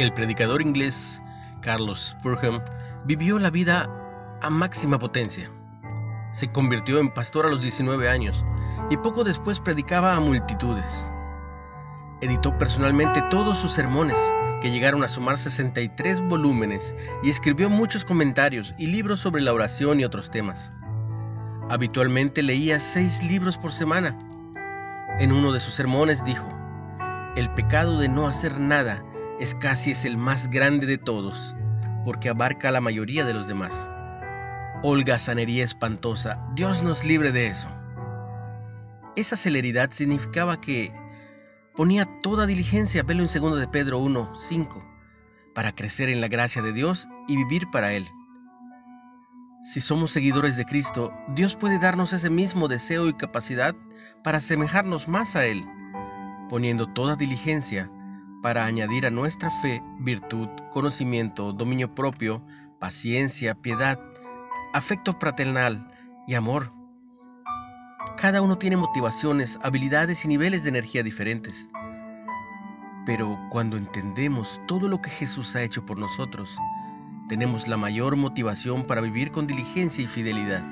El predicador inglés Carlos Spurgeon vivió la vida a máxima potencia. Se convirtió en pastor a los 19 años y poco después predicaba a multitudes. Editó personalmente todos sus sermones, que llegaron a sumar 63 volúmenes, y escribió muchos comentarios y libros sobre la oración y otros temas. Habitualmente leía seis libros por semana. En uno de sus sermones dijo, El pecado de no hacer nada es casi es el más grande de todos, porque abarca a la mayoría de los demás. Holgazanería espantosa, Dios nos libre de eso. Esa celeridad significaba que ponía toda diligencia, velo en 2 de Pedro 1, 5, para crecer en la gracia de Dios y vivir para Él. Si somos seguidores de Cristo, Dios puede darnos ese mismo deseo y capacidad para asemejarnos más a Él, poniendo toda diligencia para añadir a nuestra fe virtud, conocimiento, dominio propio, paciencia, piedad, afecto fraternal y amor. Cada uno tiene motivaciones, habilidades y niveles de energía diferentes. Pero cuando entendemos todo lo que Jesús ha hecho por nosotros, tenemos la mayor motivación para vivir con diligencia y fidelidad.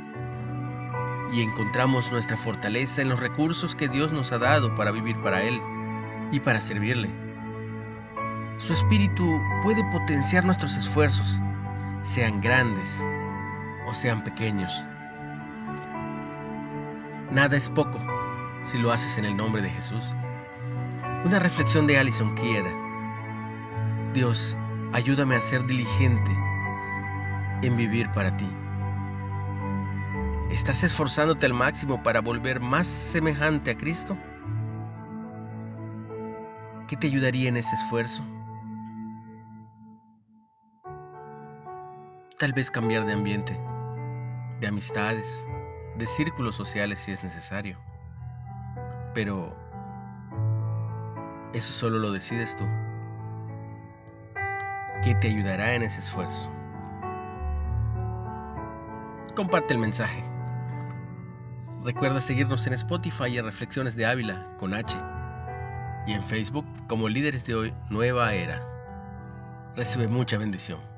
Y encontramos nuestra fortaleza en los recursos que Dios nos ha dado para vivir para Él y para servirle. Su espíritu puede potenciar nuestros esfuerzos, sean grandes o sean pequeños. Nada es poco si lo haces en el nombre de Jesús. Una reflexión de Alison Quiera. Dios, ayúdame a ser diligente en vivir para ti. ¿Estás esforzándote al máximo para volver más semejante a Cristo? ¿Qué te ayudaría en ese esfuerzo? Tal vez cambiar de ambiente, de amistades, de círculos sociales si es necesario. Pero eso solo lo decides tú. ¿Qué te ayudará en ese esfuerzo? Comparte el mensaje. Recuerda seguirnos en Spotify y en Reflexiones de Ávila con H y en Facebook como Líderes de Hoy Nueva Era. Recibe mucha bendición.